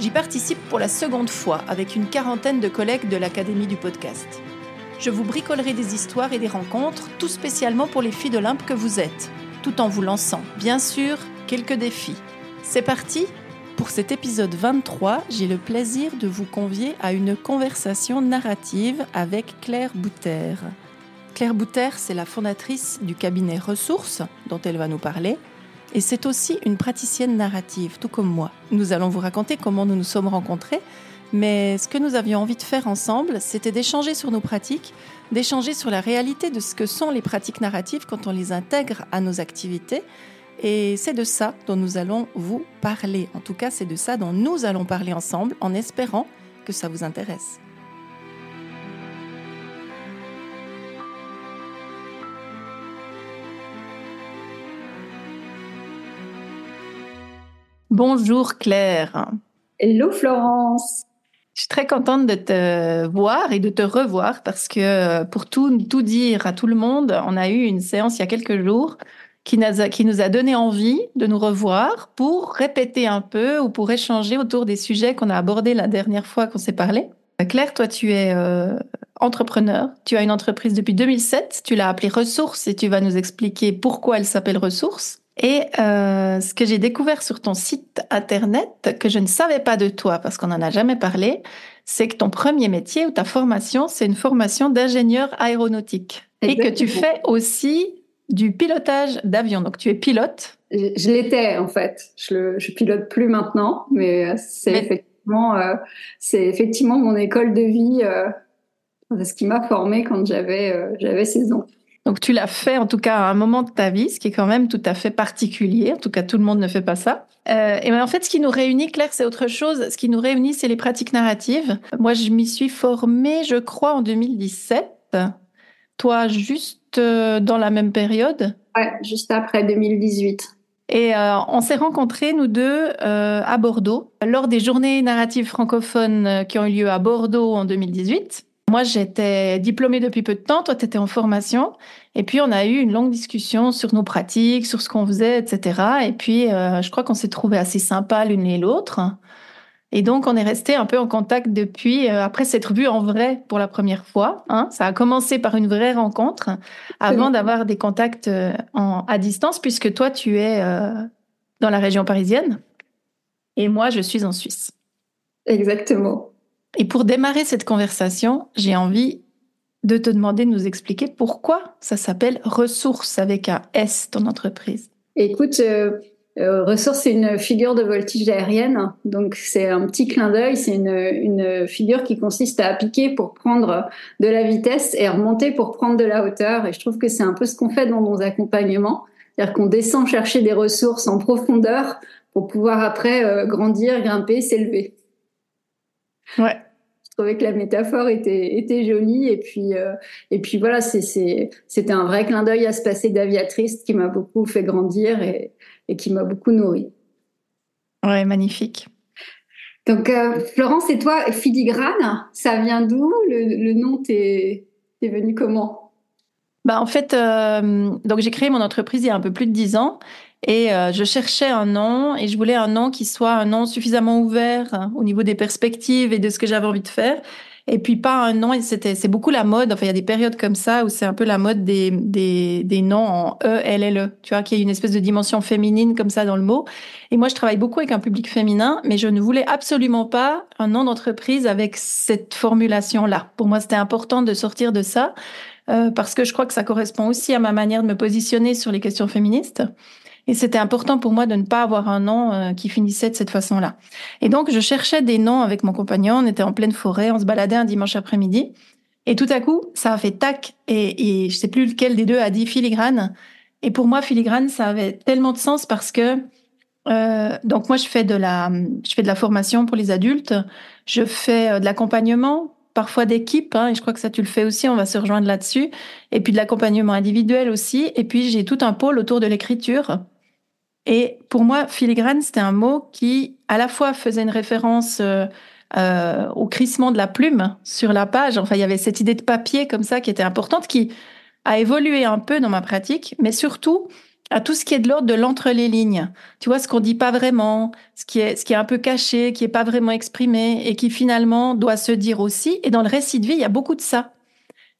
J'y participe pour la seconde fois avec une quarantaine de collègues de l'Académie du podcast. Je vous bricolerai des histoires et des rencontres, tout spécialement pour les filles d'Olympe que vous êtes, tout en vous lançant, bien sûr, quelques défis. C'est parti Pour cet épisode 23, j'ai le plaisir de vous convier à une conversation narrative avec Claire Bouter. Claire Bouter, c'est la fondatrice du cabinet Ressources, dont elle va nous parler, et c'est aussi une praticienne narrative, tout comme moi. Nous allons vous raconter comment nous nous sommes rencontrés, mais ce que nous avions envie de faire ensemble, c'était d'échanger sur nos pratiques, d'échanger sur la réalité de ce que sont les pratiques narratives quand on les intègre à nos activités. Et c'est de ça dont nous allons vous parler. En tout cas, c'est de ça dont nous allons parler ensemble en espérant que ça vous intéresse. Bonjour Claire. Hello Florence. Je suis très contente de te voir et de te revoir parce que pour tout, tout dire à tout le monde, on a eu une séance il y a quelques jours qui, qui nous a donné envie de nous revoir pour répéter un peu ou pour échanger autour des sujets qu'on a abordés la dernière fois qu'on s'est parlé. Claire, toi, tu es euh, entrepreneur. Tu as une entreprise depuis 2007. Tu l'as appelée Ressources et tu vas nous expliquer pourquoi elle s'appelle Ressources. Et euh, ce que j'ai découvert sur ton site internet, que je ne savais pas de toi parce qu'on n'en a jamais parlé, c'est que ton premier métier ou ta formation, c'est une formation d'ingénieur aéronautique. Et que tu fais aussi du pilotage d'avion. Donc tu es pilote. Je, l'étais en fait. Je, le, je pilote plus maintenant, mais euh, c'est effectivement, euh, c'est effectivement mon école de vie, euh, ce qui m'a formée quand j'avais j'avais 16 ans. Donc tu l'as fait en tout cas à un moment de ta vie, ce qui est quand même tout à fait particulier. En tout cas, tout le monde ne fait pas ça. Euh, et ben, en fait, ce qui nous réunit, Claire, c'est autre chose. Ce qui nous réunit, c'est les pratiques narratives. Moi, je m'y suis formée, je crois, en 2017. Toi, juste euh, dans la même période? Ouais, juste après 2018. Et euh, on s'est rencontrés, nous deux, euh, à Bordeaux, lors des journées narratives francophones euh, qui ont eu lieu à Bordeaux en 2018. Moi, j'étais diplômée depuis peu de temps, toi, tu étais en formation. Et puis, on a eu une longue discussion sur nos pratiques, sur ce qu'on faisait, etc. Et puis, euh, je crois qu'on s'est trouvé assez sympa l'une et l'autre. Et donc, on est resté un peu en contact depuis, euh, après s'être vu en vrai pour la première fois. Hein. Ça a commencé par une vraie rencontre avant d'avoir des contacts euh, en, à distance, puisque toi, tu es euh, dans la région parisienne et moi, je suis en Suisse. Exactement. Et pour démarrer cette conversation, j'ai envie de te demander de nous expliquer pourquoi ça s'appelle Ressources avec un S, ton entreprise. Écoute, euh, euh, Ressources, c'est une figure de voltige aérienne. Donc, c'est un petit clin d'œil. C'est une, une figure qui consiste à piquer pour prendre de la vitesse et remonter pour prendre de la hauteur. Et je trouve que c'est un peu ce qu'on fait dans nos accompagnements. C'est-à-dire qu'on descend chercher des ressources en profondeur pour pouvoir après euh, grandir, grimper, s'élever. Ouais. Je trouvais que la métaphore était, était jolie et puis euh, et puis voilà c'était un vrai clin d'œil à ce passé d'aviatrice qui m'a beaucoup fait grandir et, et qui m'a beaucoup nourri. Ouais, magnifique. Donc euh, Florence et toi filigrane, ça vient d'où? Le, le nom t'est t'es venu comment? Bah en fait euh, donc j'ai créé mon entreprise il y a un peu plus de dix ans et euh, je cherchais un nom et je voulais un nom qui soit un nom suffisamment ouvert hein, au niveau des perspectives et de ce que j'avais envie de faire. Et puis pas un nom, c'était c'est beaucoup la mode. Enfin, il y a des périodes comme ça où c'est un peu la mode des des des noms en E L L E. Tu vois, qu'il y a une espèce de dimension féminine comme ça dans le mot. Et moi, je travaille beaucoup avec un public féminin, mais je ne voulais absolument pas un nom d'entreprise avec cette formulation là. Pour moi, c'était important de sortir de ça euh, parce que je crois que ça correspond aussi à ma manière de me positionner sur les questions féministes. Et c'était important pour moi de ne pas avoir un nom euh, qui finissait de cette façon-là. Et donc, je cherchais des noms avec mon compagnon. On était en pleine forêt, on se baladait un dimanche après-midi. Et tout à coup, ça a fait tac. Et, et je sais plus lequel des deux a dit filigrane. Et pour moi, filigrane, ça avait tellement de sens parce que euh, donc moi, je fais de la, je fais de la formation pour les adultes. Je fais euh, de l'accompagnement, parfois d'équipe, hein, et je crois que ça tu le fais aussi. On va se rejoindre là-dessus. Et puis de l'accompagnement individuel aussi. Et puis j'ai tout un pôle autour de l'écriture. Et pour moi, filigrane, c'était un mot qui à la fois faisait une référence euh, euh, au crissement de la plume sur la page. Enfin, il y avait cette idée de papier comme ça qui était importante, qui a évolué un peu dans ma pratique, mais surtout à tout ce qui est de l'ordre de l'entre les lignes. Tu vois, ce qu'on dit pas vraiment, ce qui est, ce qui est un peu caché, qui est pas vraiment exprimé et qui finalement doit se dire aussi. Et dans le récit de vie, il y a beaucoup de ça.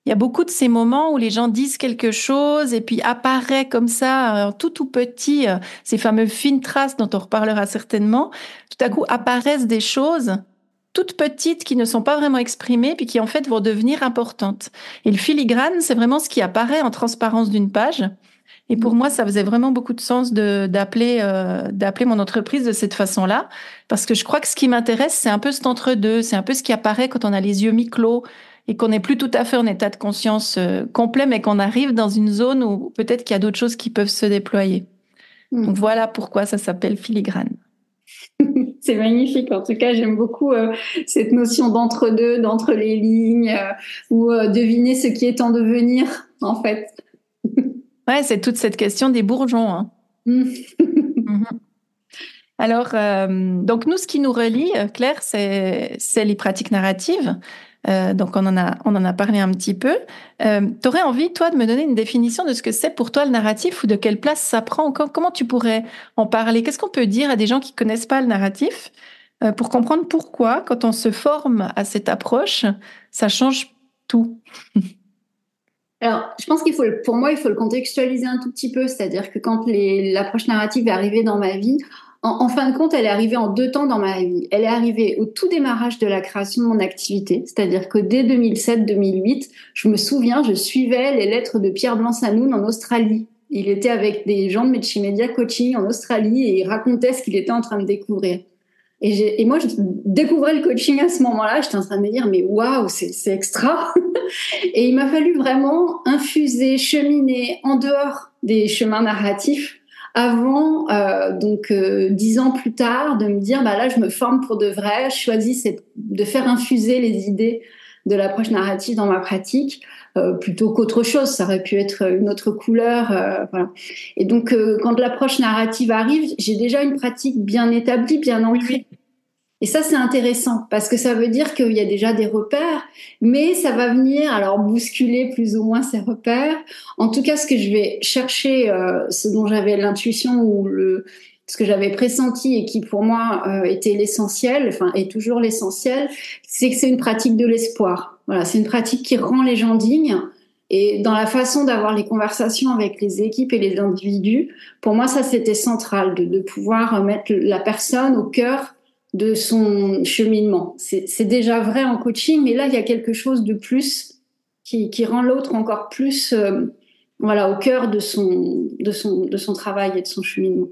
Il y a beaucoup de ces moments où les gens disent quelque chose et puis apparaît comme ça, tout tout petit, euh, ces fameux fines traces dont on reparlera certainement. Tout à coup apparaissent des choses toutes petites qui ne sont pas vraiment exprimées puis qui en fait vont devenir importantes. Et le filigrane, c'est vraiment ce qui apparaît en transparence d'une page et pour moi, ça faisait vraiment beaucoup de sens d'appeler euh, d'appeler mon entreprise de cette façon-là, parce que je crois que ce qui m'intéresse, c'est un peu cet entre-deux, c'est un peu ce qui apparaît quand on a les yeux mi-clos et qu'on n'est plus tout à fait en état de conscience euh, complet, mais qu'on arrive dans une zone où peut-être qu'il y a d'autres choses qui peuvent se déployer. Hmm. Donc voilà pourquoi ça s'appelle filigrane. C'est magnifique. En tout cas, j'aime beaucoup euh, cette notion d'entre-deux, d'entre les lignes, ou deviner ce qui est en devenir, en fait. Ouais, c'est toute cette question des bourgeons. Hein. Mm. Mhm. Alors, euh, donc nous, ce qui nous relie, euh, Claire, c'est les pratiques narratives. Euh, donc on en a on en a parlé un petit peu. tu aurais envie, toi, de me donner une définition de ce que c'est pour toi le narratif ou de quelle place ça prend? Comment tu pourrais en parler? Qu'est-ce qu'on peut dire à des gens qui connaissent pas le narratif pour comprendre pourquoi, quand on se forme à cette approche, ça change tout? Alors, je pense qu'il faut, pour moi, il faut le contextualiser un tout petit peu. C'est-à-dire que quand l'approche narrative est arrivée dans ma vie, en, fin de compte, elle est arrivée en deux temps dans ma vie. Elle est arrivée au tout démarrage de la création de mon activité. C'est-à-dire que dès 2007-2008, je me souviens, je suivais les lettres de Pierre Blanc-Sanoun en Australie. Il était avec des gens de Media Coaching en Australie et il racontait ce qu'il était en train de découvrir. Et, et, moi, je découvrais le coaching à ce moment-là. J'étais en train de me dire, mais waouh, c'est extra. et il m'a fallu vraiment infuser, cheminer en dehors des chemins narratifs avant, euh, donc euh, dix ans plus tard, de me dire, bah là, je me forme pour de vrai. Je choisis de faire infuser les idées de l'approche narrative dans ma pratique. Euh, plutôt qu'autre chose. Ça aurait pu être une autre couleur. Euh, voilà. Et donc, euh, quand l'approche narrative arrive, j'ai déjà une pratique bien établie, bien ancrée. Et ça, c'est intéressant parce que ça veut dire qu'il y a déjà des repères, mais ça va venir alors bousculer plus ou moins ces repères. En tout cas, ce que je vais chercher, ce dont j'avais l'intuition ou ce que j'avais pressenti et qui pour moi était l'essentiel, enfin est toujours l'essentiel, c'est que c'est une pratique de l'espoir. Voilà, c'est une pratique qui rend les gens dignes. Et dans la façon d'avoir les conversations avec les équipes et les individus, pour moi, ça, c'était central, de, pouvoir mettre la personne au cœur de son cheminement. C'est déjà vrai en coaching, mais là, il y a quelque chose de plus qui, rend l'autre encore plus euh, voilà, au cœur de son, de, son, de son travail et de son cheminement.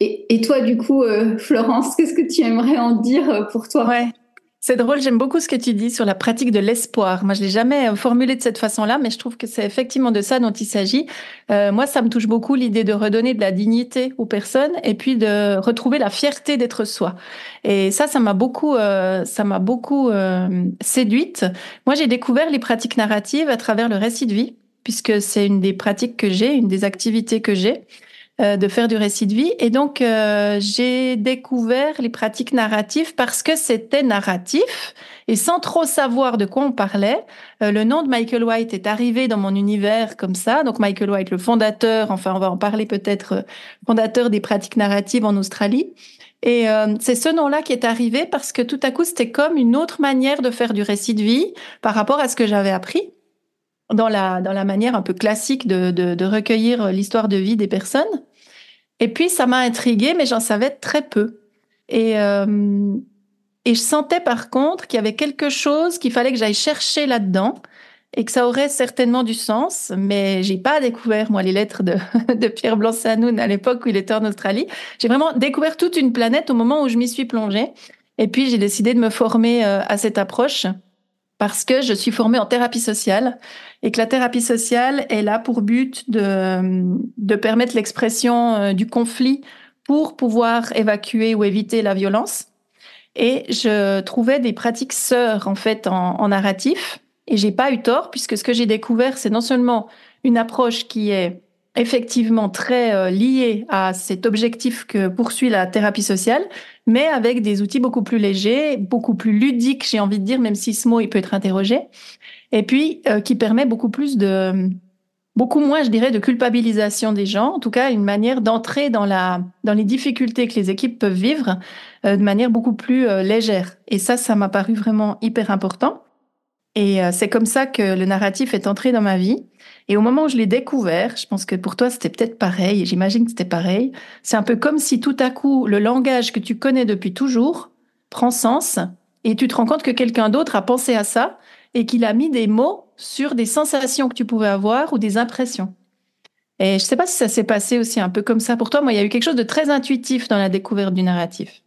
Et, toi, du coup, euh, Florence, qu'est-ce que tu aimerais en dire euh, pour toi? Ouais. C'est drôle, j'aime beaucoup ce que tu dis sur la pratique de l'espoir. Moi, je l'ai jamais euh, formulé de cette façon-là, mais je trouve que c'est effectivement de ça dont il s'agit. Euh, moi, ça me touche beaucoup l'idée de redonner de la dignité aux personnes et puis de retrouver la fierté d'être soi. Et ça, ça m'a beaucoup, euh, ça m'a beaucoup séduite. Moi, j'ai découvert les pratiques narratives à travers le récit de vie, puisque c'est une des pratiques que j'ai, une des activités que j'ai. Euh, de faire du récit de vie. Et donc, euh, j'ai découvert les pratiques narratives parce que c'était narratif. Et sans trop savoir de quoi on parlait, euh, le nom de Michael White est arrivé dans mon univers comme ça. Donc, Michael White, le fondateur, enfin, on va en parler peut-être, fondateur des pratiques narratives en Australie. Et c'est ce nom-là qui est arrivé parce que tout à coup, c'était comme une autre manière de faire du récit de vie par rapport à ce que j'avais appris dans la, dans la manière un peu classique de, de, de recueillir l'histoire de vie des personnes. Et puis, ça m'a intriguée, mais j'en savais très peu. Et, euh, et je sentais par contre qu'il y avait quelque chose qu'il fallait que j'aille chercher là-dedans et que ça aurait certainement du sens, mais j'ai pas découvert moi les lettres de, de Pierre Blanc-Sanoun à l'époque où il était en Australie. J'ai vraiment découvert toute une planète au moment où je m'y suis plongée. Et puis j'ai décidé de me former euh, à cette approche parce que je suis formée en thérapie sociale et que la thérapie sociale est là pour but de, de permettre l'expression euh, du conflit pour pouvoir évacuer ou éviter la violence. Et je trouvais des pratiques sœurs en fait en, en narratif. Et j'ai pas eu tort puisque ce que j'ai découvert, c'est non seulement une approche qui est effectivement très euh, liée à cet objectif que poursuit la thérapie sociale, mais avec des outils beaucoup plus légers, beaucoup plus ludiques, j'ai envie de dire, même si ce mot il peut être interrogé, et puis euh, qui permet beaucoup plus de beaucoup moins, je dirais, de culpabilisation des gens, en tout cas une manière d'entrer dans la dans les difficultés que les équipes peuvent vivre euh, de manière beaucoup plus légère. Et ça, ça m'a paru vraiment hyper important. Et c'est comme ça que le narratif est entré dans ma vie. Et au moment où je l'ai découvert, je pense que pour toi c'était peut-être pareil, j'imagine que c'était pareil, c'est un peu comme si tout à coup le langage que tu connais depuis toujours prend sens et tu te rends compte que quelqu'un d'autre a pensé à ça et qu'il a mis des mots sur des sensations que tu pouvais avoir ou des impressions. Et je ne sais pas si ça s'est passé aussi un peu comme ça pour toi. Moi, il y a eu quelque chose de très intuitif dans la découverte du narratif.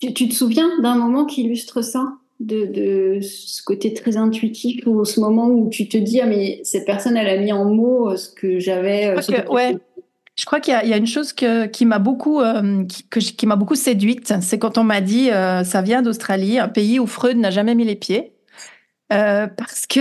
Tu te souviens d'un moment qui illustre ça? De, ce côté très intuitif ou ce moment où tu te dis ah mais cette personne elle a mis en mots euh, ce que j'avais euh, ouais. je crois qu'il y, a une chose qui m'a beaucoup euh, qui, m'a beaucoup séduite c'est quand on m'a dit ça vient d'Australie un pays où Freud n'a jamais mis les pieds parce que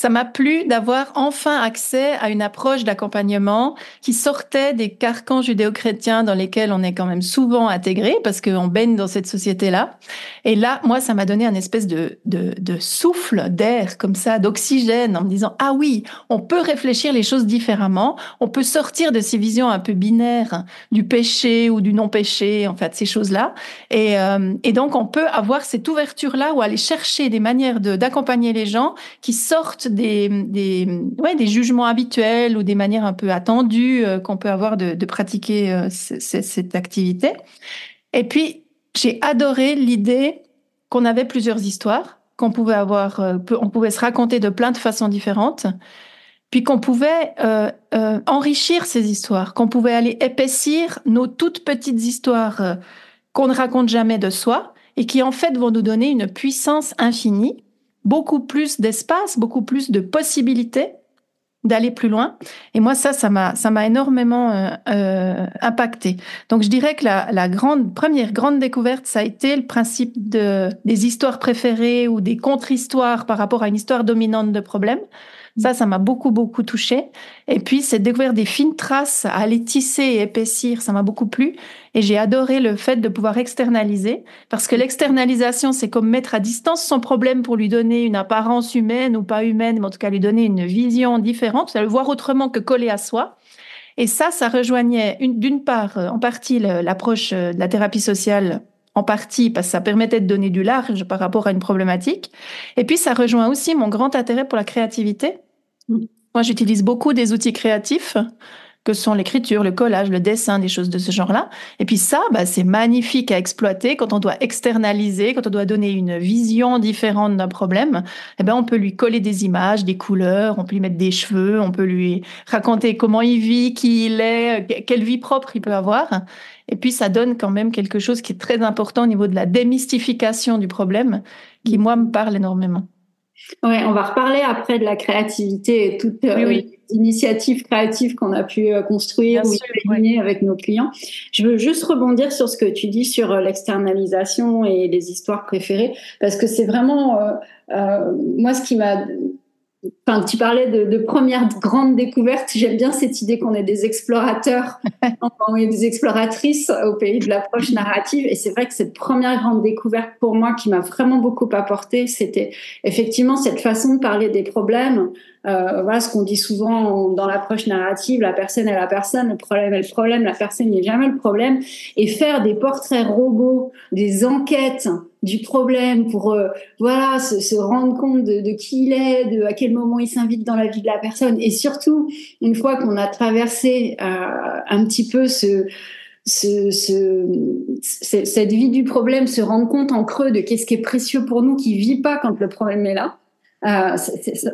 ça m'a plu d'avoir enfin accès à une approche d'accompagnement qui sortait des carcans judéo-chrétiens dans lesquels on est quand même souvent intégré parce qu'on baigne dans cette société-là. Et là, moi, ça m'a donné un espèce de, de, souffle d'air comme ça, d'oxygène en me disant, ah oui, on peut réfléchir les choses différemment, on peut sortir de ces visions un peu binaires du péché ou du non-péché, en fait, ces choses-là. Et, euh, et donc, on peut avoir cette ouverture-là ou aller chercher des manières d'accompagner les gens qui sortent des, des, ouais, des jugements habituels ou des manières un peu attendues euh, qu'on peut avoir de, pratiquer euh, cette activité. Et puis, j'ai adoré l'idée qu'on avait plusieurs histoires, qu'on pouvait avoir, euh, on pouvait se raconter de plein de façons différentes, puis qu'on pouvait enrichir ces histoires, qu'on pouvait aller épaissir nos toutes petites histoires qu'on ne raconte jamais de soi et qui en fait vont nous donner une puissance infinie beaucoup plus d'espace, beaucoup plus de possibilités d'aller plus loin. Et moi, ça, ça m'a, ça m'a énormément euh, euh, impacté. Donc, je dirais que la, la, grande première grande découverte, ça a été le principe de des histoires préférées ou des contre-histoires par rapport à une histoire dominante de problème. Ça, ça m'a beaucoup, beaucoup touché. Et puis, c'est découvrir des fines traces à aller tisser et épaissir, ça m'a beaucoup plu. Et j'ai adoré le fait de pouvoir externaliser, parce que l'externalisation, c'est comme mettre à distance son problème pour lui donner une apparence humaine ou pas humaine, mais en tout cas lui donner une vision différente, le voir autrement que coller à soi. Et ça, ça rejoignait d'une part, euh, en partie, l'approche euh, de la thérapie sociale en partie parce que ça permettait de donner du large par rapport à une problématique. Et puis, ça rejoint aussi mon grand intérêt pour la créativité. Mm. Moi, j'utilise beaucoup des outils créatifs que sont l'écriture, le collage, le dessin, des choses de ce genre-là. Et puis ça, bah, c'est magnifique à exploiter quand on doit externaliser, quand on doit donner une vision différente d'un problème. Eh ben, on peut lui coller des images, des couleurs, on peut lui mettre des cheveux, on peut lui raconter comment il vit, qui il est, quelle vie propre il peut avoir. Et puis, ça donne quand même quelque chose qui est très important au niveau de la démystification du problème, qui, moi, me parle énormément. Ouais, on va reparler après de la créativité et toutes euh, les initiatives créatives qu'on a pu euh, construire ou imaginer avec nos clients. Je veux juste rebondir sur ce que tu dis sur euh, l'externalisation et les histoires préférées, parce que c'est vraiment moi ce qui m'a Enfin, tu parlais de, de première grande découverte. J'aime bien cette idée qu'on est des explorateurs, on est des exploratrices au pays de l'approche narrative. Et c'est vrai que cette première grande découverte pour moi qui m'a vraiment beaucoup apporté, c'était effectivement cette façon de parler des problèmes euh, voilà ce qu'on dit souvent dans l'approche narrative, la personne est la personne, le problème est le problème, la personne n'est jamais le problème, et faire des portraits robots, des enquêtes du problème pour euh, voilà se, se, rendre compte de, de, qui il est, de à quel moment il s'invite dans la vie de la personne, et surtout une fois qu'on a traversé euh, un petit peu ce ce, ce, cette vie du problème, se rendre compte en creux de qu'est-ce qui est précieux pour nous, qui vit pas quand le problème est là. Euh,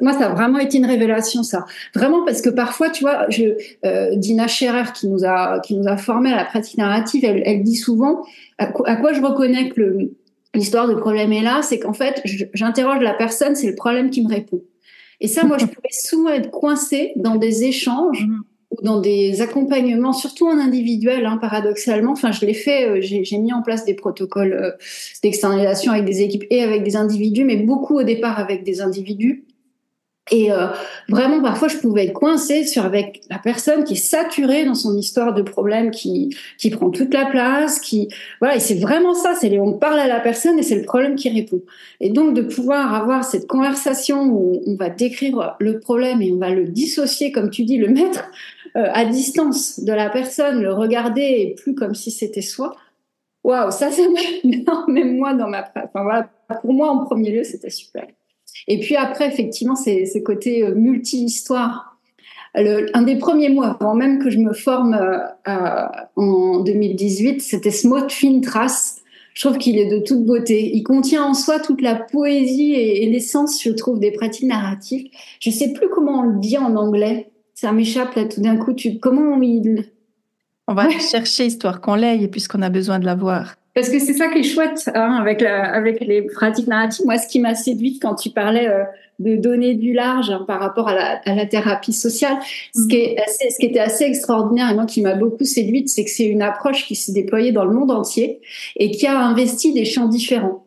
moi, ça a vraiment été une révélation, ça. Vraiment, parce que parfois, tu vois, je, euh, Dina Scherer, qui nous a qui nous a formé à la pratique narrative, elle, elle dit souvent à, quoi je reconnais que l'histoire du problème est là, c'est qu'en fait, j'interroge la personne, c'est le problème qui me répond. Et ça, moi, je pouvais souvent être coincée dans des échanges. ou dans des accompagnements, surtout en individuel, hein, paradoxalement. Enfin, je l'ai fait, euh, j'ai mis en place des protocoles euh, d'externalisation avec des équipes et avec des individus, mais beaucoup au départ avec des individus. Et euh, vraiment, parfois, je pouvais être coincée sur avec la personne qui est saturée dans son histoire de problème, qui qui prend toute la place, qui voilà. Et c'est vraiment ça. C'est on parle à la personne et c'est le problème qui répond. Et donc de pouvoir avoir cette conversation où on va décrire le problème et on va le dissocier, comme tu dis, le mettre euh, à distance de la personne, le regarder et plus comme si c'était soi. Waouh, ça, ça même moi dans ma. Enfin voilà, pour moi en premier lieu, c'était super. Et puis après, effectivement, c'est ce côté euh, multi-histoire. Un des premiers mois, avant même que je me forme euh, en 2018, c'était Smot Fin Trace. Je trouve qu'il est de toute beauté. Il contient en soi toute la poésie et, l'essence, je trouve, des pratiques narratives. Je sais plus comment on le dit en anglais. Ça m'échappe là tout d'un coup. Tu, comment il... On va chercher histoire qu'on l'aille puisqu'on a besoin de la voir. Parce que c'est ça qui est chouette hein, avec, la, avec les pratiques narratives. Moi, ce qui m'a séduite quand tu parlais euh, de donner du large hein, par rapport à la, à la, thérapie sociale, ce, mhm. qui est assez, ce qui était assez extraordinaire et moi qui m'a beaucoup séduite, c'est que c'est une approche qui s'est déployée dans le monde entier et qui a investi des champs différents.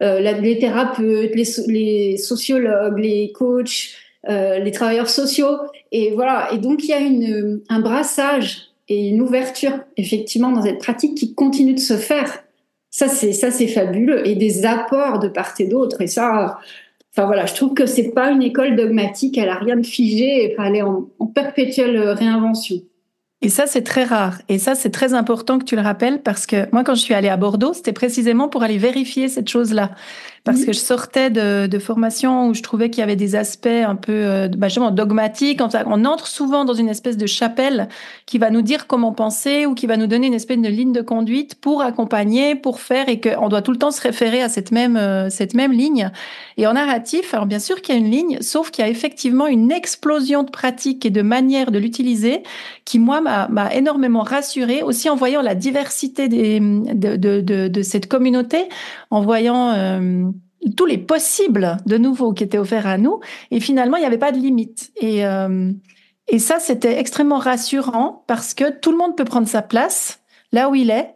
Euh, les thérapeutes, les, les, sociologues, les coachs, euh, les travailleurs sociaux. Et voilà. Et donc, il y a une, un brassage et une ouverture, effectivement, dans cette pratique qui continue de se faire ça, c'est ça, c'est fabuleux et des apports de part et d'autre. Et ça, enfin voilà, je trouve que c'est pas une école dogmatique. Elle a rien de figé. Elle est en perpétuelle réinvention. Et ça, c'est très rare. Et ça, c'est très important que tu le rappelles parce que moi, quand je suis allée à Bordeaux, c'était précisément pour aller vérifier cette chose-là parce que je sortais de, de formation où je trouvais qu'il y avait des aspects un peu euh, bah, dogmatiques. On entre souvent dans une espèce de chapelle qui va nous dire comment penser ou qui va nous donner une espèce de ligne de conduite pour accompagner, pour faire, et qu'on doit tout le temps se référer à cette même euh, cette même ligne. Et en narratif, alors bien sûr qu'il y a une ligne, sauf qu'il y a effectivement une explosion de pratiques et de manières de l'utiliser qui moi m'a énormément rassurée, aussi en voyant la diversité de, de, de, cette communauté, en voyant euh, tous les possibles de nouveau qui étaient offerts à nous. Et finalement, il n'y avait pas de limite. Et, euh, et ça, c'était extrêmement rassurant parce que tout le monde peut prendre sa place là où il est,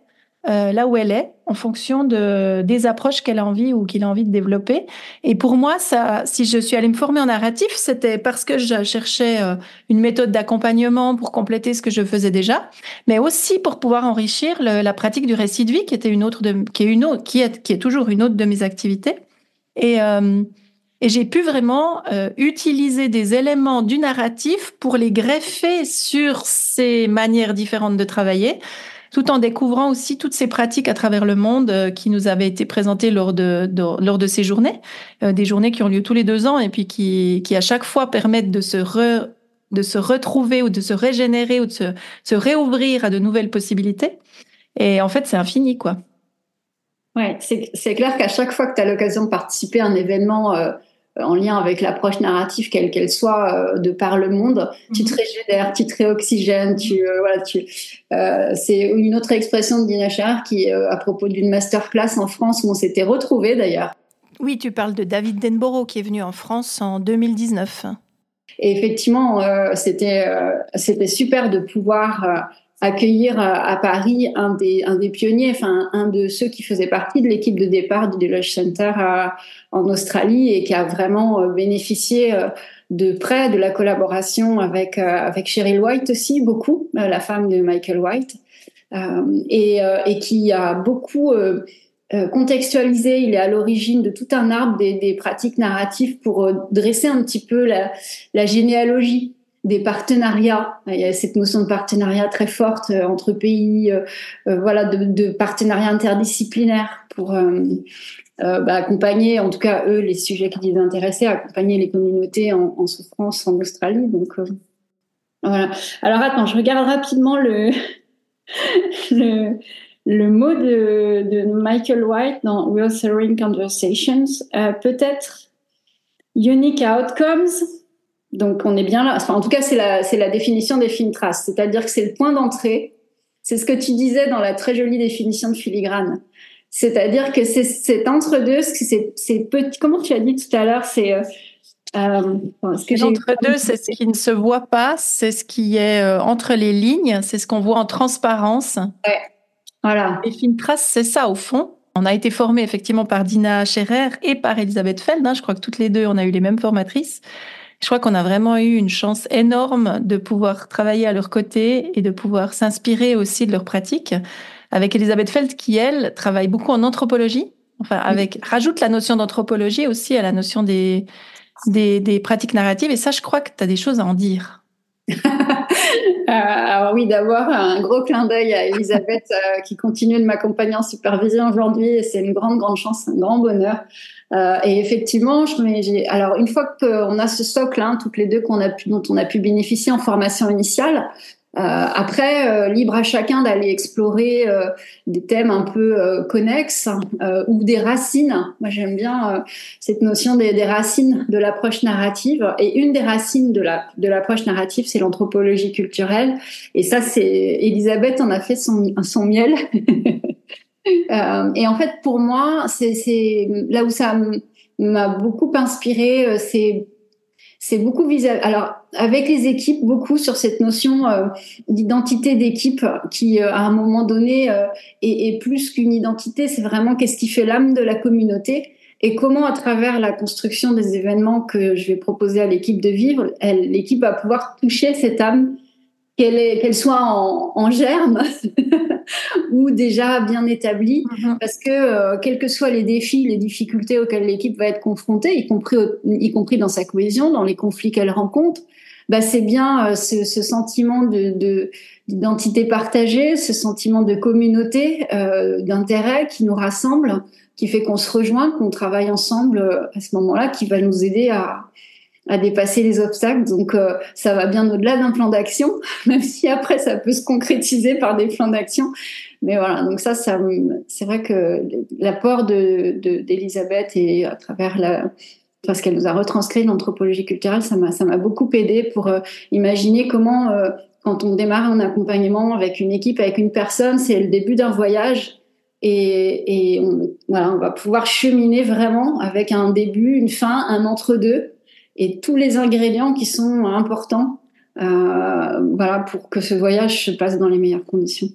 euh, là où elle est, en fonction de, des approches qu'elle a envie ou qu'il a envie de développer. Et pour moi, ça, si je suis allée me former en narratif, c'était parce que je cherchais euh, une méthode d'accompagnement pour compléter ce que je faisais déjà, mais aussi pour pouvoir enrichir la pratique du récit de vie, qui était une autre de, qui est une autre, qui est, qui est toujours une autre de mes activités. Et, euh, et j'ai pu vraiment euh, utiliser des éléments du narratif pour les greffer sur ces manières différentes de travailler, tout en découvrant aussi toutes ces pratiques à travers le monde euh, qui nous avaient été présentées lors de, lors de ces journées, des journées qui ont lieu tous les deux ans et puis qui, qui à chaque fois permettent de se de se retrouver ou de se régénérer ou de se, se réouvrir à de nouvelles possibilités. Et en fait, c'est infini, quoi. Ouais, c'est clair qu'à chaque fois que tu as l'occasion de participer à un événement euh, en lien avec l'approche narrative, quelle qu'elle soit, euh, de par le monde, tu te régénères, tu te réoxygènes, tu, euh, voilà, tu, c'est une autre expression de Dina Char qui, à propos d'une masterclass en France où on s'était retrouvés d'ailleurs. Oui, tu parles de David Denborough qui est venu en France en 2019. Et effectivement, c'était c'était super de pouvoir accueillir à, Paris un des, un des pionniers, enfin un de ceux qui faisait partie de l'équipe de départ du Deloitte Center en Australie et qui a vraiment euh, bénéficié euh, de près de la collaboration avec euh, avec Cheryl White aussi beaucoup, la femme de Michael White, et, et qui a beaucoup contextualisé. Il est à l'origine de tout un arbre des, des pratiques narratives pour dresser un petit peu la, la généalogie des partenariats. Il y a cette notion de partenariat très forte euh, entre pays, euh, euh, voilà, de, de, partenariat interdisciplinaire pour bah, accompagner, en tout cas eux, les sujets qui les intéressaient, accompagner les communautés en, souffrance en Australie. Donc. Alors attends, je regarde rapidement le le, mot de, de Michael White dans Real Conversations. Peut-être unique outcomes? Donc on est bien là. Enfin, en tout cas, c'est la, c'est la définition des films traces, c'est-à-dire que c'est le point d'entrée. C'est ce que tu disais dans la très jolie définition de filigrane. C'est-à-dire que c'est, c'est entre deux, c'est, c'est petit. Comment tu as dit tout à l'heure C'est euh, Euh, entre deux, c'est ce qui ne se voit pas, c'est ce qui est euh, entre les lignes, c'est ce qu'on voit en transparence. Ouais. Voilà. Et Fintrace, c'est ça au fond. On a été formés effectivement par Dina Scherer et par Elisabeth Feld. Hein. Je crois que toutes les deux, on a eu les mêmes formatrices. Je crois qu'on a vraiment eu une chance énorme de pouvoir travailler à leur côté et de pouvoir s'inspirer aussi de leurs pratiques. Avec Elisabeth Feld, qui elle travaille beaucoup en anthropologie, enfin avec rajoute la notion d'anthropologie aussi à la notion des, des, des pratiques narratives. Et ça, je crois que tu as des choses à en dire. Euh, alors oui, d'abord un gros clin d'œil à Elisabeth euh, qui continue de m'accompagner en supervision aujourd'hui et c'est une grande grande chance, un grand bonheur. Euh, et effectivement, je j'ai alors une fois qu'on a ce socle, hein, toutes les deux qu'on a pu, dont on a pu bénéficier en formation initiale, euh, après, euh, libre à chacun d'aller explorer euh, des thèmes un peu connexes ou des racines. Moi, j'aime bien cette notion des, des racines de l'approche narrative. Et une des racines de la de l'approche narrative, c'est l'anthropologie culturelle. Et ça, c'est Elisabeth en a fait son son miel. et en fait, pour moi, c'est là où ça m'a beaucoup inspiré, c'est c'est beaucoup visé. Alors, avec les équipes, beaucoup sur cette notion euh, d'identité d'équipe qui, euh, à un moment donné, euh, est, plus qu'une identité. C'est vraiment qu'est-ce qui fait l'âme de la communauté et comment, à travers la construction des événements que je vais proposer à l'équipe de vivre, l'équipe va pouvoir toucher cette âme qu'elle soit en, en germe ou déjà bien établie, mm-hmm. parce que euh, quels que soient les défis, les difficultés auxquelles l'équipe va être confrontée, y compris, y compris dans sa cohésion, dans les conflits qu'elle rencontre, bah, c'est bien euh, ce, ce, sentiment de, d'identité partagée, ce sentiment de communauté, euh, d'intérêt qui nous rassemble, qui fait qu'on se rejoint, qu'on travaille ensemble euh, à ce moment-là, qui va nous aider à, à dépasser les obstacles. Donc euh, ça va bien au-delà d'un plan d'action, même si après ça peut se concrétiser par des plans d'action. Mais voilà, donc ça, ça c'est vrai que l'apport de d'Elisabeth et à travers la parce qu'elle nous a retranscrit l'anthropologie culturelle, ça m'a ça m'a beaucoup aidé pour euh, imaginer comment euh, quand on démarre un accompagnement avec une équipe, avec une personne, c'est le début d'un voyage. Et, et on, voilà, on va pouvoir cheminer vraiment avec un début, une fin, un entre-deux et tous les ingrédients qui sont importants euh, voilà, pour que ce voyage se passe dans les meilleures conditions.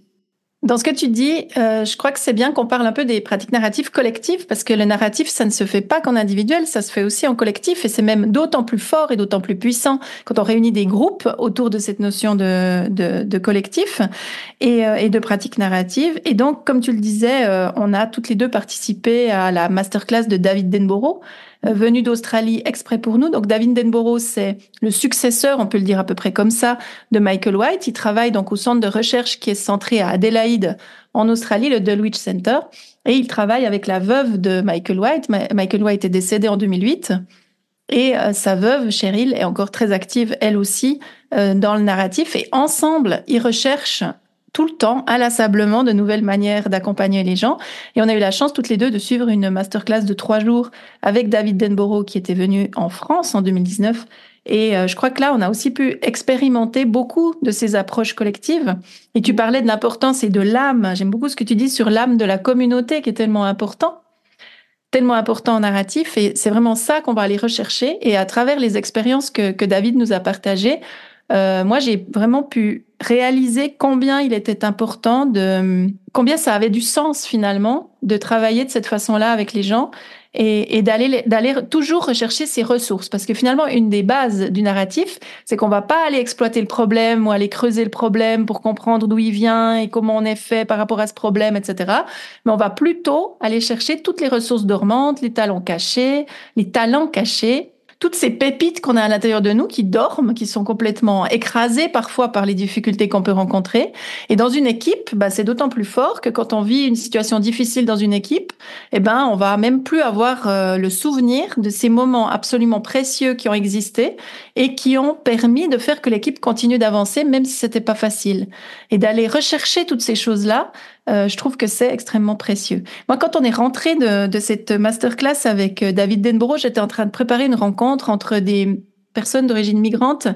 Dans ce que tu dis, euh, je crois que c'est bien qu'on parle un peu des pratiques narratives collectives, parce que le narratif, ça ne se fait pas qu'en individuel, ça se fait aussi en collectif, et c'est même d'autant plus fort et d'autant plus puissant quand on réunit des groupes autour de cette notion de, de, de collectif et, euh, et, de pratiques narratives. Et donc, comme tu le disais, euh, on a toutes les deux participé à la masterclass de David Denborough, venu d'Australie exprès pour nous. Donc David Denborough, c'est le successeur, on peut le dire à peu près comme ça, de Michael White. Il travaille donc au centre de recherche qui est centré à Adélaïde en Australie, le Dulwich Center. Et il travaille avec la veuve de Michael White. Michael White est décédé en 2008. Et euh, sa veuve, Cheryl, est encore très active, elle aussi, euh, dans le narratif. Et ensemble, ils recherchent tout le temps, inlassablement, de nouvelles manières d'accompagner les gens. Et on a eu la chance toutes les deux de suivre une masterclass de trois jours avec David Denborough qui était venu en France en 2019. Et euh, je crois que là, on a aussi pu expérimenter beaucoup de ces approches collectives. Et tu parlais de l'importance et de l'âme. J'aime beaucoup ce que tu dis sur l'âme de la communauté qui est tellement important, tellement important en narratif. Et c'est vraiment ça qu'on va aller rechercher. Et à travers les expériences que, que David nous a partagées, euh, moi, j'ai vraiment pu réaliser combien il était important de, combien ça avait du sens finalement de travailler de cette façon-là avec les gens et, d'aller d'aller toujours rechercher ces ressources. Parce que finalement une des bases du narratif c'est qu'on va pas aller exploiter le problème ou aller creuser le problème pour comprendre d'où il vient et comment on est fait par rapport à ce problème etc mais on va plutôt aller chercher toutes les ressources dormantes les talents cachés les talents cachés toutes ces pépites qu'on a à l'intérieur de nous qui dorment, qui sont complètement écrasées parfois par les difficultés qu'on peut rencontrer. Et dans une équipe, bah, c'est d'autant plus fort que quand on vit une situation difficile dans une équipe, eh ben, on va même plus avoir euh, le souvenir de ces moments absolument précieux qui ont existé et qui ont permis de faire que l'équipe continue d'avancer, même si c'était pas facile. Et d'aller rechercher toutes ces choses-là, euh, je trouve que c'est extrêmement précieux. Moi, quand on est rentré de, de cette masterclass avec euh, David Denborough, j'étais en train de préparer une rencontre entre des personnes d'origine migrante,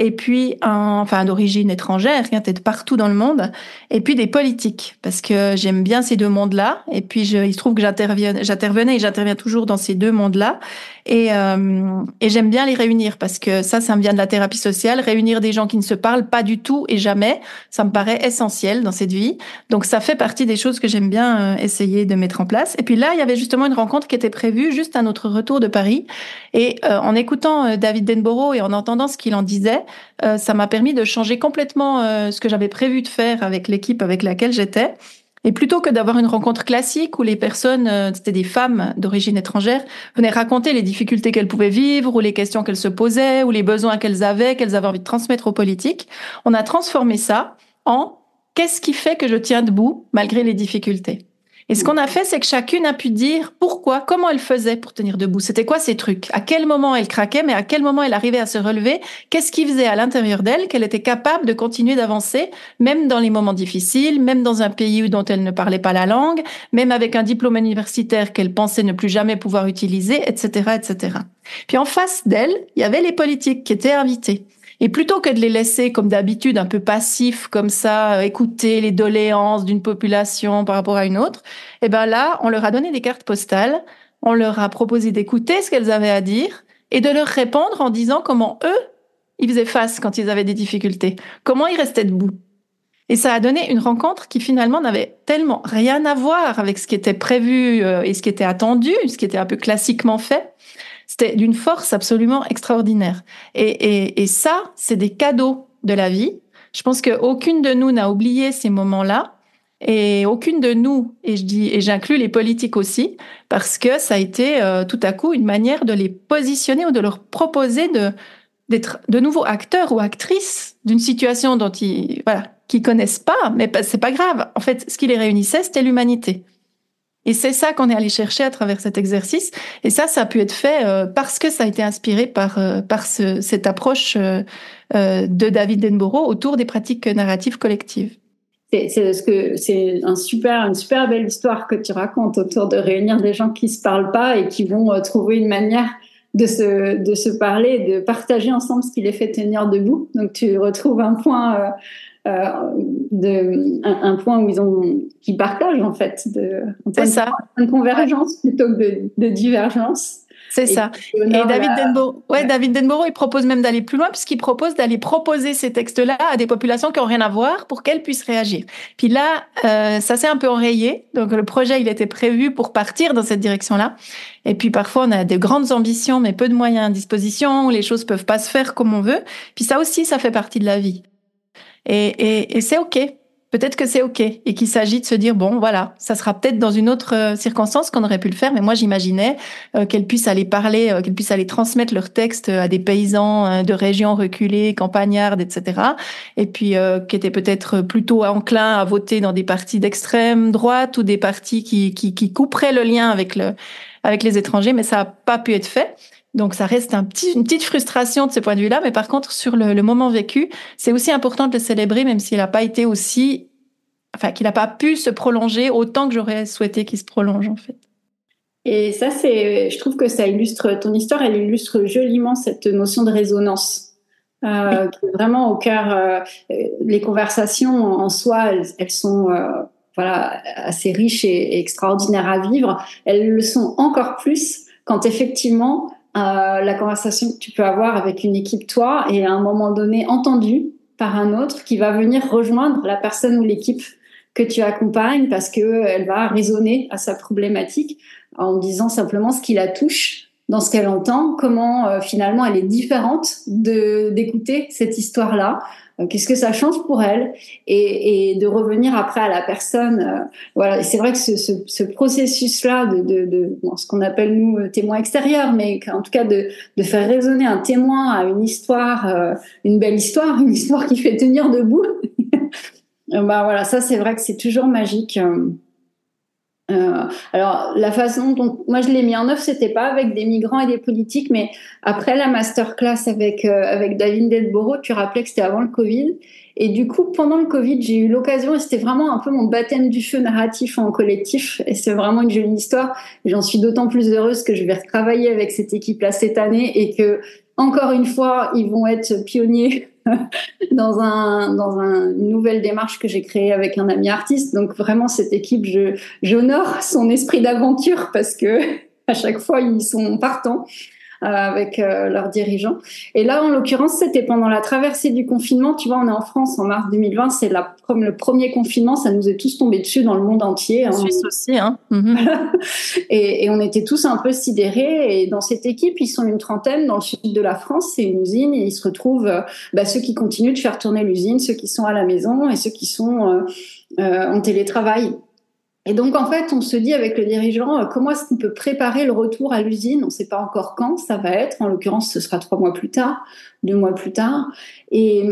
et puis un, enfin d'origine étrangère, qui était partout dans le monde, et puis des politiques, parce que j'aime bien ces deux mondes-là. Et puis je, il se trouve que j'intervenais, j'intervenais et j'interviens toujours dans ces deux mondes-là, et, euh, et j'aime bien les réunir parce que ça, ça me vient de la thérapie sociale, réunir des gens qui ne se parlent pas du tout et jamais, ça me paraît essentiel dans cette vie. Donc ça fait partie des choses que j'aime bien euh, essayer de mettre en place. Et puis là, il y avait justement une rencontre qui était prévue juste à notre retour de Paris, et euh, en écoutant David Denborough et en entendant ce qu'il en disait, euh, ça m'a permis de changer complètement euh, ce que j'avais prévu de faire avec l'équipe avec laquelle j'étais. Et plutôt que d'avoir une rencontre classique où les personnes, euh, c'était des femmes d'origine étrangère, venaient raconter les difficultés qu'elles pouvaient vivre ou les questions qu'elles se posaient ou les besoins qu'elles avaient, qu'elles avaient envie de transmettre aux politiques, on a transformé ça en qu'est-ce qui fait que je tiens debout malgré les difficultés? Et ce qu'on a fait, c'est que chacune a pu dire pourquoi, comment elle faisait pour tenir debout. C'était quoi ces trucs? À quel moment elle craquait, mais à quel moment elle arrivait à se relever? Qu'est-ce qui faisait à l'intérieur d'elle qu'elle était capable de continuer d'avancer, même dans les moments difficiles, même dans un pays dont elle ne parlait pas la langue, même avec un diplôme universitaire qu'elle pensait ne plus jamais pouvoir utiliser, etc., etc. Puis en face d'elle, il y avait les politiques qui étaient invités. Et plutôt que de les laisser comme d'habitude un peu passifs comme ça, euh, écouter les doléances d'une population par rapport à une autre, eh ben là, on leur a donné des cartes postales, on leur a proposé d'écouter ce qu'elles avaient à dire et de leur répondre en disant comment eux, ils faisaient face quand ils avaient des difficultés, comment ils restaient debout. Et ça a donné une rencontre qui finalement n'avait tellement rien à voir avec ce qui était prévu euh, et ce qui était attendu, ce qui était un peu classiquement fait, c'était d'une force absolument extraordinaire. Et, et, et ça, c'est des cadeaux de la vie. Je pense qu'aucune de nous n'a oublié ces moments-là. Et aucune de nous, et je dis, et j'inclus les politiques aussi, parce que ça a été euh, tout à coup une manière de les positionner ou de leur proposer de d'être de nouveaux acteurs ou actrices d'une situation dont ils voilà qu'ils connaissent pas, mais c'est pas grave. En fait, ce qui les réunissait, c'était l'humanité. Et c'est ça qu'on est allé chercher à travers cet exercice. Et ça, ça a pu être fait euh, parce que ça a été inspiré par, euh, cette approche euh, de David Denborough autour des pratiques narratives collectives. C'est un super, une super belle histoire que tu racontes autour de réunir des gens qui se parlent pas et qui vont trouver une manière de se, parler, de partager ensemble ce qui les fait tenir debout. Donc tu retrouves un point de, un, point où ils ont, qui partagent en fait, de, c'est ça, une convergence plutôt que de, de divergence. C'est ça. Et David Denborough, ouais, David Denborough, il propose même d'aller plus loin puisqu'il propose d'aller proposer ces textes-là à des populations qui ont rien à voir pour qu'elles puissent réagir. Puis là, euh, ça s'est un peu enrayé. Donc le projet, il était prévu pour partir dans cette direction-là. Et puis parfois, on a de grandes ambitions, mais peu de moyens à disposition. Les choses peuvent pas se faire comme on veut. Puis ça aussi, ça fait partie de la vie. Et, et, et c'est OK. Peut-être que c'est OK et qu'il s'agit de se dire, bon, voilà, ça sera peut-être dans une autre euh, circonstance qu'on aurait pu le faire, mais moi j'imaginais euh, qu'elles puissent aller parler, euh, qu'elles puissent aller transmettre leurs textes à des paysans de régions reculées, campagnardes, etc. Et puis qui étaient peut-être plutôt enclins à voter dans des partis d'extrême droite ou des partis qui, qui, qui couperaient le lien avec, le, avec les étrangers, mais ça n'a pas pu être fait. Donc ça reste un petit, une petite frustration de ce point de vue-là, mais par contre sur le, le moment vécu, c'est aussi important de le célébrer, même s'il n'a pas été aussi, enfin qu'il n'a pas pu se prolonger autant que j'aurais souhaité qu'il se prolonge en fait. Et ça, c'est, je trouve que ça illustre ton histoire, elle illustre joliment cette notion de résonance. Euh, qui est vraiment au cœur. Euh, les conversations en soi, elles, elles sont euh, voilà assez riches et, et extraordinaires à vivre. Elles le sont encore plus quand effectivement euh, la conversation que tu peux avoir avec une équipe, toi, et à un moment donné entendue par un autre qui va venir rejoindre la personne ou l'équipe que tu accompagnes parce que elle va raisonner à sa problématique en disant simplement ce qui la touche dans ce qu'elle entend, comment euh, finalement elle est différente d'écouter cette histoire-là, qu'est-ce que ça change pour elle et, de revenir après à la personne. Euh, voilà, c'est vrai que ce, ce, ce processus-là de, ce qu'on appelle nous euh, témoin extérieur, mais en tout cas de, faire résonner un témoin à une histoire, une belle histoire, une histoire qui fait tenir debout. bah voilà, ça c'est vrai que c'est toujours magique. Euh, alors la façon dont moi je l'ai mis en œuvre, c'était pas avec des migrants et des politiques, mais après la masterclass avec euh, avec David Delboro, tu rappelais que c'était avant le Covid, et du coup pendant le Covid, j'ai eu l'occasion et c'était vraiment un peu mon baptême du feu narratif en collectif, et c'est vraiment une jolie histoire. J'en suis d'autant plus heureuse que je vais retravailler avec cette équipe là cette année et que encore une fois, ils vont être pionniers dans, un, dans un, une nouvelle démarche que j'ai créée avec un ami artiste. Donc vraiment, cette équipe, j'honore son esprit d'aventure parce que à chaque fois, ils sont partants. Euh, avec euh, leurs dirigeants. Et là, en l'occurrence, c'était pendant la traversée du confinement. Tu vois, on est en France en mars 2020, c'est la, comme le premier confinement, ça nous est tous tombé dessus dans le monde entier. En hein. Suisse aussi, hein. Mhm. et, et, on était tous un peu sidérés. Et dans cette équipe, ils sont une trentaine dans le sud de la France. C'est une usine et ils se retrouvent, euh, bah, ceux qui continuent de faire tourner l'usine, ceux qui sont à la maison et ceux qui sont euh, en télétravail. Et donc, en fait, on se dit avec le dirigeant, euh, comment est-ce qu'on peut préparer le retour à l'usine? On ne sait pas encore quand ça va être. En l'occurrence, ce sera trois mois plus tard, deux mois plus tard. Et,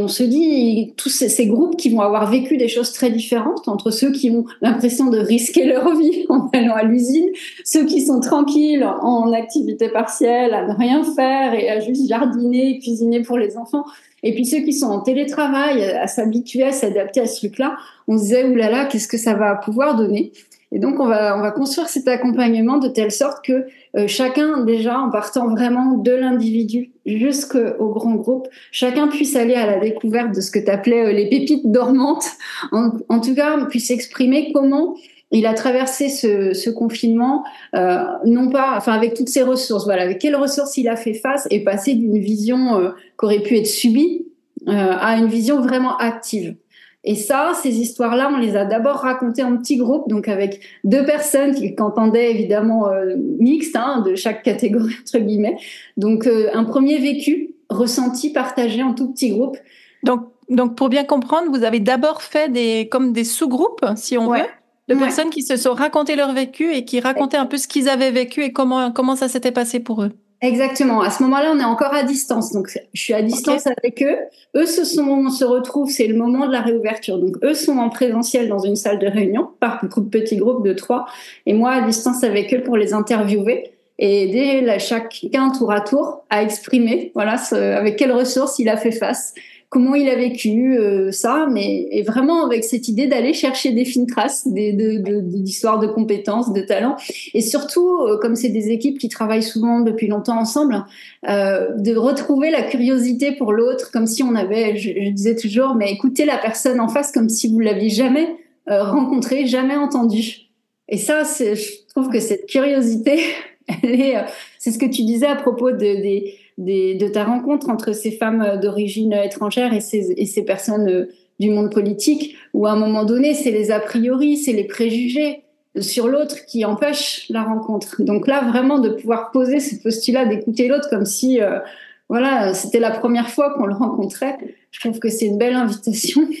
on se dit, tous ces, ces, groupes qui vont avoir vécu des choses très différentes entre ceux qui ont l'impression de risquer leur vie en allant à l'usine, ceux qui sont tranquilles en activité partielle, à ne rien faire et à juste jardiner, cuisiner pour les enfants. Et puis ceux qui sont en télétravail, à s'habituer, à s'adapter à ce truc-là, on se disait, oulala, qu'est-ce que ça va pouvoir donner? Et donc, on va, on va construire cet accompagnement de telle sorte que euh, chacun, déjà, en partant vraiment de l'individu jusqu'au grand groupe, chacun puisse aller à la découverte de ce que tu appelais euh, les pépites dormantes, en, en tout cas, puisse exprimer comment il a traversé ce, ce confinement, euh, non pas, enfin avec toutes ses ressources, voilà, avec quelles ressources il a fait face et passé d'une vision euh, qui aurait pu être subie euh, à une vision vraiment active. Et ça, ces histoires-là, on les a d'abord racontées en petits groupes, donc avec deux personnes qui entendaient évidemment euh, mixtes, hein, de chaque catégorie entre guillemets. Donc euh, un premier vécu, ressenti, partagé en tout petit groupe. Donc, donc pour bien comprendre, vous avez d'abord fait des comme des sous-groupes, si on veut de personnes qui se sont racontées leur vécu et qui racontaient un peu ce qu'ils avaient vécu et comment, comment ça s'était passé pour eux. Exactement. À ce moment-là, on est encore à distance. Donc, je suis à distance avec eux. Eux se sont, se retrouvent, c'est le moment de la réouverture. Donc, eux sont en présentiel dans une salle de réunion par petit groupe de trois. Et moi, à distance avec eux pour les interviewer et aider chacun tour à tour à exprimer, voilà, avec quelles ressources il a fait face comment il a vécu euh, ça, mais et vraiment avec cette idée d'aller chercher des fines traces, d'histoires de, de, compétences, de talents, et surtout euh, comme c'est des équipes qui travaillent souvent depuis longtemps ensemble, euh, de retrouver la curiosité pour l'autre, comme si on avait, je, je, disais toujours, mais écoutez la personne en face comme si vous l'aviez jamais euh, rencontré, jamais entendu. Et ça, je trouve que cette curiosité, est, c'est ce que tu disais à propos de, des de ta rencontre entre ces femmes d'origine étrangère et ces, et ces personnes euh, du monde politique, où à un moment donné, c'est les a priori, c'est les préjugés sur l'autre qui empêchent la rencontre. Donc là, vraiment, de pouvoir poser ce postulat, d'écouter l'autre comme si, euh, voilà, c'était la première fois qu'on le rencontrait, je trouve que c'est une belle invitation.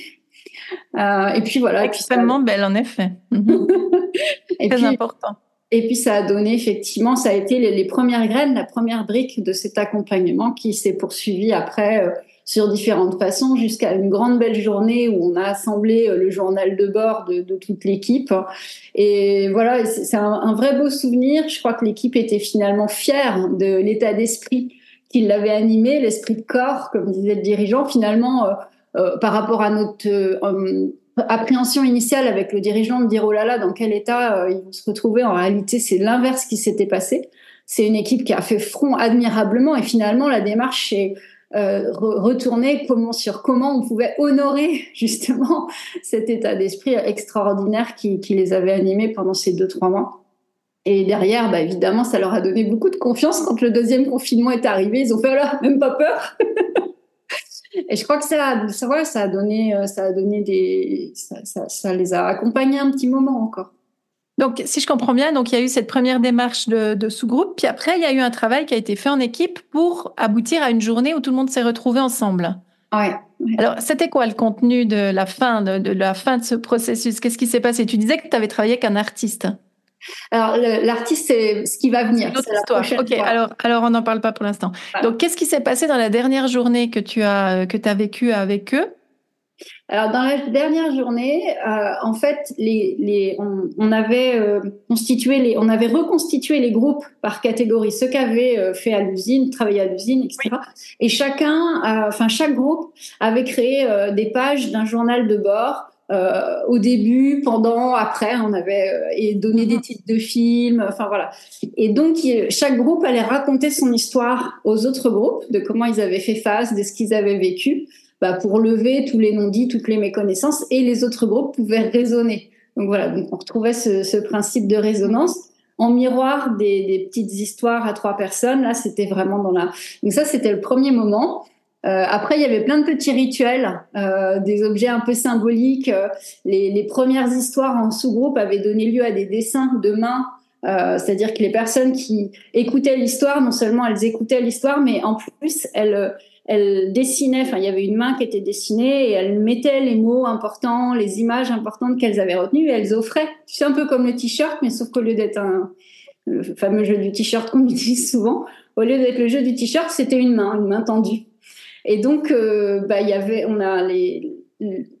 Euh, et puis voilà. Extrêmement belle, en effet. et Très important. Et puis ça a donné effectivement, ça a été les, premières graines, la première brique de cet accompagnement qui s'est poursuivi après euh, sur différentes façons jusqu'à une grande belle journée où on a assemblé euh, le journal de bord de, de toute l'équipe. Et voilà, c'est un, un, vrai beau souvenir. Je crois que l'équipe était finalement fière de l'état d'esprit qui l'avait animé, l'esprit de corps, comme disait le dirigeant. Finalement, euh, euh par rapport à notre appréhension initiale avec le dirigeant de dire oh là là dans quel état euh, ils vont se retrouver en réalité c'est l'inverse qui s'était passé c'est une équipe qui a fait front admirablement et finalement la démarche est euh, retournée comment sur comment on pouvait honorer justement cet état d'esprit extraordinaire qui, les avait animés pendant ces deux trois mois et derrière, bah, évidemment, ça leur a donné beaucoup de confiance quand le deuxième confinement est arrivé. Ils ont fait alors même pas peur. Et je crois que ça, ça, ça a donné, euh, ça a donné des, ça, ça, ça, les a accompagnés un petit moment encore. Donc, si je comprends bien, donc il y a eu cette première démarche de, de sous-groupe, puis après il y a eu un travail qui a été fait en équipe pour aboutir à une journée où tout le monde s'est retrouvé ensemble. Ouais. Alors, c'était quoi le contenu de la fin de, de la fin de ce processus? Qu'est-ce qui s'est passé? Tu disais que tu avais travaillé avec un artiste. Alors l'artiste, c'est ce qui va venir. C'est histoire. Ok, alors alors on n'en parle pas pour l'instant. Donc qu'est-ce qui s'est passé dans la dernière journée que tu as que tu as vécu avec eux? Alors dans la dernière journée, euh, en fait, les, les, on, on avait euh, constitué les, on avait reconstitué les groupes par catégorie, ceux qui avaient euh, fait à l'usine, travaillé à l'usine, etc. Et chacun, enfin chaque groupe avait créé euh, des pages d'un journal de bord euh, au début, pendant, après, on avait euh, et donné des mhm. titres de films, enfin voilà. Et donc chaque groupe allait raconter son histoire aux autres groupes de comment ils avaient fait face, de ce qu'ils avaient vécu, bah, pour lever tous les non-dits, toutes les méconnaissances, et les autres groupes pouvaient raisonner. Donc voilà, donc on retrouvait ce, ce principe de résonance en miroir des, des, petites histoires à trois personnes. Là, c'était vraiment dans la. Donc ça, c'était le premier moment. Euh, après, il y avait plein de petits rituels, euh, des objets un peu symboliques. Euh, les, les, premières histoires en sous-groupe avaient donné lieu à des dessins de mains, euh, c'est-à-dire que les personnes qui écoutaient l'histoire, non seulement elles écoutaient l'histoire, mais en plus elles, elles dessinaient. Enfin, il y avait une main qui était dessinée et elles mettaient les mots importants, les images importantes qu'elles avaient retenues et elles offraient. C'est un peu comme le t-shirt, mais sauf qu'au lieu d'être un le fameux jeu du t-shirt qu'on utilise souvent, au lieu d'être le jeu du t-shirt, c'était une main, une main tendue. Et donc, euh, bah, y avait, on a les,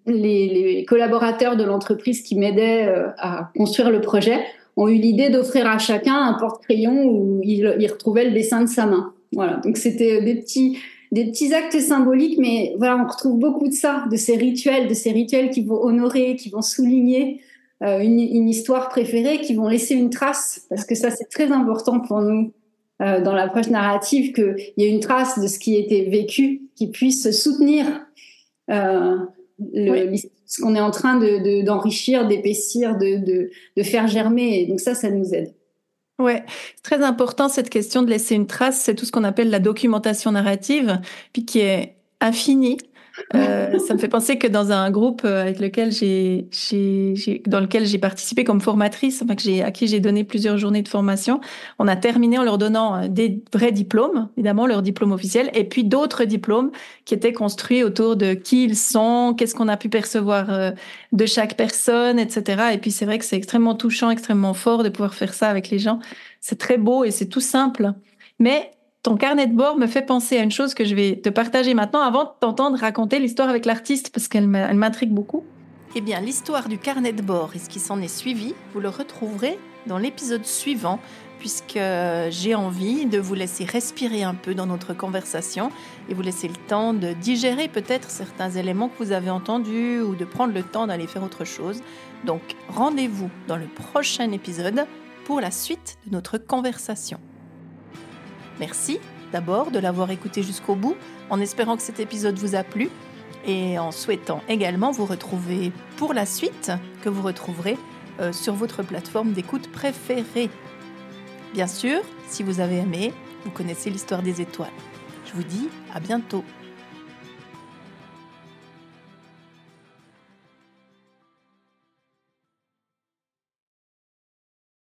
les, collaborateurs de l'entreprise qui m'aidaient euh, à construire le projet ont eu l'idée d'offrir à chacun un porte-crayon où il, il, retrouvait le dessin de sa main. Voilà. Donc c'était des petits des petits actes symboliques, mais voilà, on retrouve beaucoup de ça, de ces rituels, de ces rituels qui vont honorer, qui vont souligner euh, une, histoire préférée, qui vont laisser une trace, parce que ça c'est très important pour nous euh, dans l'approche narrative qu'il y ait une trace de ce qui a été vécu qui puisse soutenir euh, le, ce qu'on est en train d'enrichir, de, d'épaissir, de, de, de, faire germer. Et donc ça, ça nous aide. Ouais, c'est très important cette question de laisser une trace. C'est tout ce qu'on appelle la documentation narrative, puis qui est infinie. Euh, ça me fait penser que dans un groupe euh, avec lequel j'ai, dans lequel j'ai participé comme formatrice, enfin que j'ai, à qui j'ai donné plusieurs journées de formation, on a terminé en leur donnant euh, des vrais diplômes, évidemment leur diplôme officiel, et puis d'autres diplômes qui étaient construits autour de qui ils sont, qu'est-ce qu'on a pu percevoir de chaque personne, etc. Et puis c'est vrai que c'est extrêmement touchant, extrêmement fort de pouvoir faire ça avec les gens. C'est très beau et c'est tout simple. Mais ton carnet de bord me fait penser à une chose que je vais te partager maintenant avant de t'entendre raconter l'histoire avec l'artiste parce qu'elle m'intrigue beaucoup. Eh bien, l'histoire du carnet de bord et ce qui s'en est suivi, vous le retrouverez dans l'épisode suivant puisque j'ai envie de vous laisser respirer un peu dans notre conversation et vous laisser le temps de digérer peut-être certains éléments que vous avez entendus ou de prendre le temps d'aller faire autre chose. Donc rendez-vous dans le prochain épisode pour la suite de notre conversation. Merci d'abord de l'avoir écouté jusqu'au bout, en espérant que cet épisode vous a plu et en souhaitant également vous retrouver pour la suite que vous retrouverez euh, sur votre plateforme d'écoute préférée. Bien sûr, si vous avez aimé, vous connaissez l'histoire des étoiles. Je vous dis à bientôt.